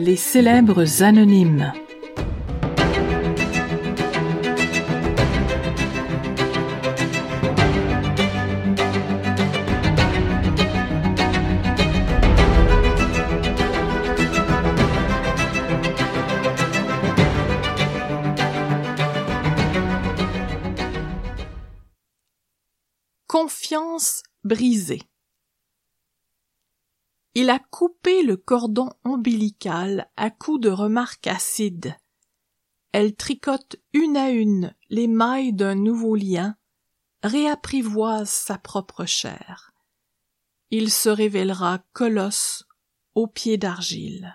Les célèbres anonymes. Confiance brisée. Il a coupé le cordon ombilical à coups de remarques acides. Elle tricote une à une les mailles d'un nouveau lien, réapprivoise sa propre chair. Il se révélera colosse aux pieds d'argile.